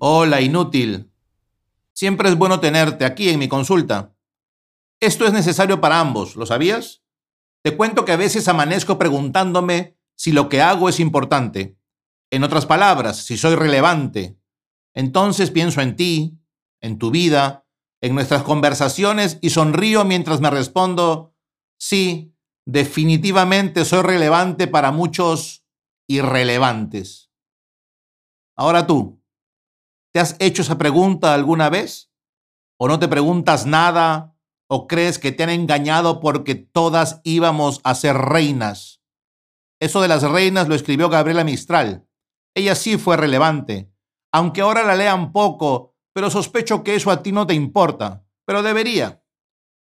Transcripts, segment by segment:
Hola, inútil. Siempre es bueno tenerte aquí en mi consulta. Esto es necesario para ambos, ¿lo sabías? Te cuento que a veces amanezco preguntándome si lo que hago es importante. En otras palabras, si soy relevante. Entonces pienso en ti, en tu vida, en nuestras conversaciones y sonrío mientras me respondo, sí, definitivamente soy relevante para muchos irrelevantes. Ahora tú, ¿Te has hecho esa pregunta alguna vez? ¿O no te preguntas nada? ¿O crees que te han engañado porque todas íbamos a ser reinas? Eso de las reinas lo escribió Gabriela Mistral. Ella sí fue relevante, aunque ahora la lean poco, pero sospecho que eso a ti no te importa, pero debería.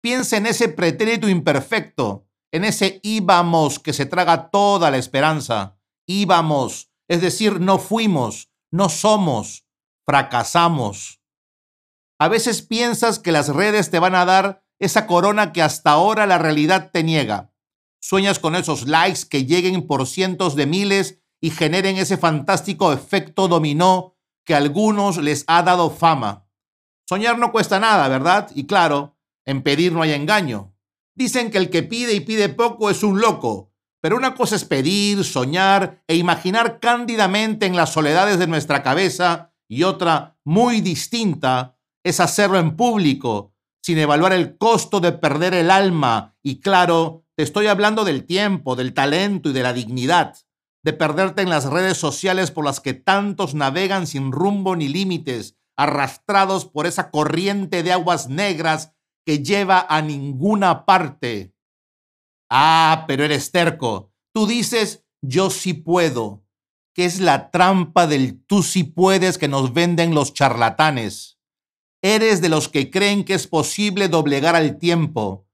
Piensa en ese pretérito imperfecto, en ese íbamos que se traga toda la esperanza. Íbamos, es decir, no fuimos, no somos, fracasamos. A veces piensas que las redes te van a dar esa corona que hasta ahora la realidad te niega. Sueñas con esos likes que lleguen por cientos de miles y generen ese fantástico efecto dominó que a algunos les ha dado fama. Soñar no cuesta nada, ¿verdad? Y claro, en pedir no hay engaño. Dicen que el que pide y pide poco es un loco, pero una cosa es pedir, soñar e imaginar cándidamente en las soledades de nuestra cabeza y otra muy distinta es hacerlo en público, sin evaluar el costo de perder el alma. Y claro, te estoy hablando del tiempo, del talento y de la dignidad, de perderte en las redes sociales por las que tantos navegan sin rumbo ni límites, arrastrados por esa corriente de aguas negras que lleva a ninguna parte. Ah, pero eres terco. Tú dices, yo sí puedo que es la trampa del tú sí puedes que nos venden los charlatanes. Eres de los que creen que es posible doblegar al tiempo,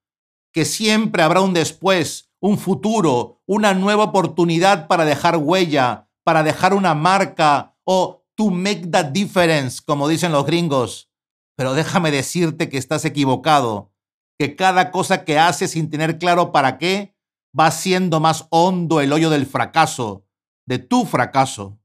que siempre habrá un después, un futuro, una nueva oportunidad para dejar huella, para dejar una marca o to make that difference, como dicen los gringos. Pero déjame decirte que estás equivocado, que cada cosa que haces sin tener claro para qué va siendo más hondo el hoyo del fracaso de tu fracaso.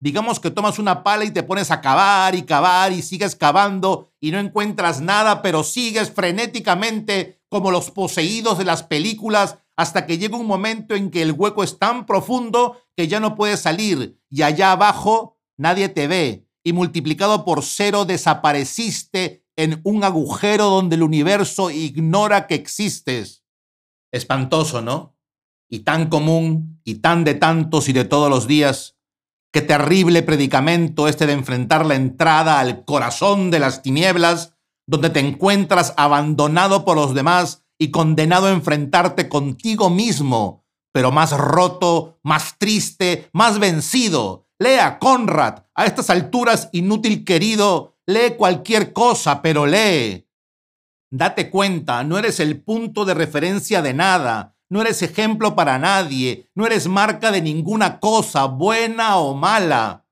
Digamos que tomas una pala y te pones a cavar y cavar y sigues cavando y no encuentras nada, pero sigues frenéticamente como los poseídos de las películas hasta que llega un momento en que el hueco es tan profundo que ya no puedes salir y allá abajo nadie te ve y multiplicado por cero desapareciste en un agujero donde el universo ignora que existes. Espantoso, ¿no? y tan común y tan de tantos y de todos los días, qué terrible predicamento este de enfrentar la entrada al corazón de las tinieblas, donde te encuentras abandonado por los demás y condenado a enfrentarte contigo mismo, pero más roto, más triste, más vencido. Lea, Conrad, a estas alturas, inútil querido, lee cualquier cosa, pero lee. Date cuenta, no eres el punto de referencia de nada, no eres ejemplo para nadie, no eres marca de ninguna cosa, buena o mala.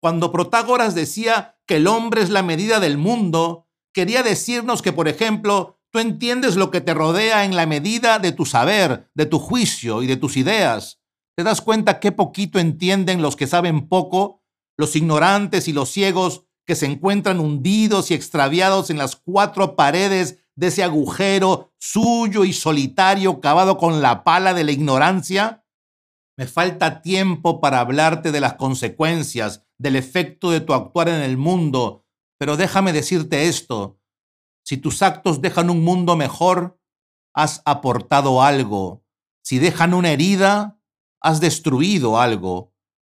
Cuando Protágoras decía que el hombre es la medida del mundo, quería decirnos que, por ejemplo, tú entiendes lo que te rodea en la medida de tu saber, de tu juicio y de tus ideas. ¿Te das cuenta qué poquito entienden los que saben poco, los ignorantes y los ciegos que se encuentran hundidos y extraviados en las cuatro paredes de ese agujero suyo y solitario cavado con la pala de la ignorancia? Me falta tiempo para hablarte de las consecuencias, del efecto de tu actuar en el mundo, pero déjame decirte esto. Si tus actos dejan un mundo mejor, has aportado algo. Si dejan una herida, has destruido algo.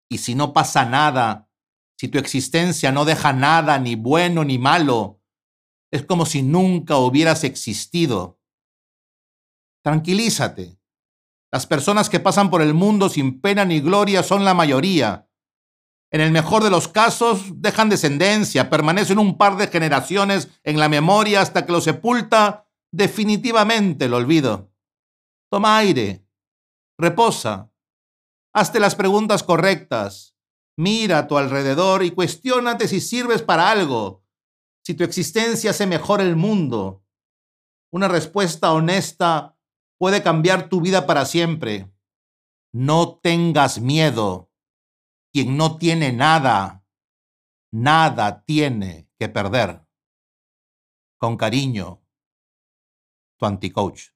Y si no pasa nada, si tu existencia no deja nada, ni bueno ni malo, es como si nunca hubieras existido. Tranquilízate. Las personas que pasan por el mundo sin pena ni gloria son la mayoría. En el mejor de los casos, dejan descendencia, permanecen un par de generaciones en la memoria hasta que lo sepulta definitivamente el olvido. Toma aire, reposa, hazte las preguntas correctas, mira a tu alrededor y cuestiónate si sirves para algo, si tu existencia hace mejor el mundo. Una respuesta honesta puede cambiar tu vida para siempre. No tengas miedo. quien no tiene nada, nada tiene que perder. Con cariño, tu anticoach.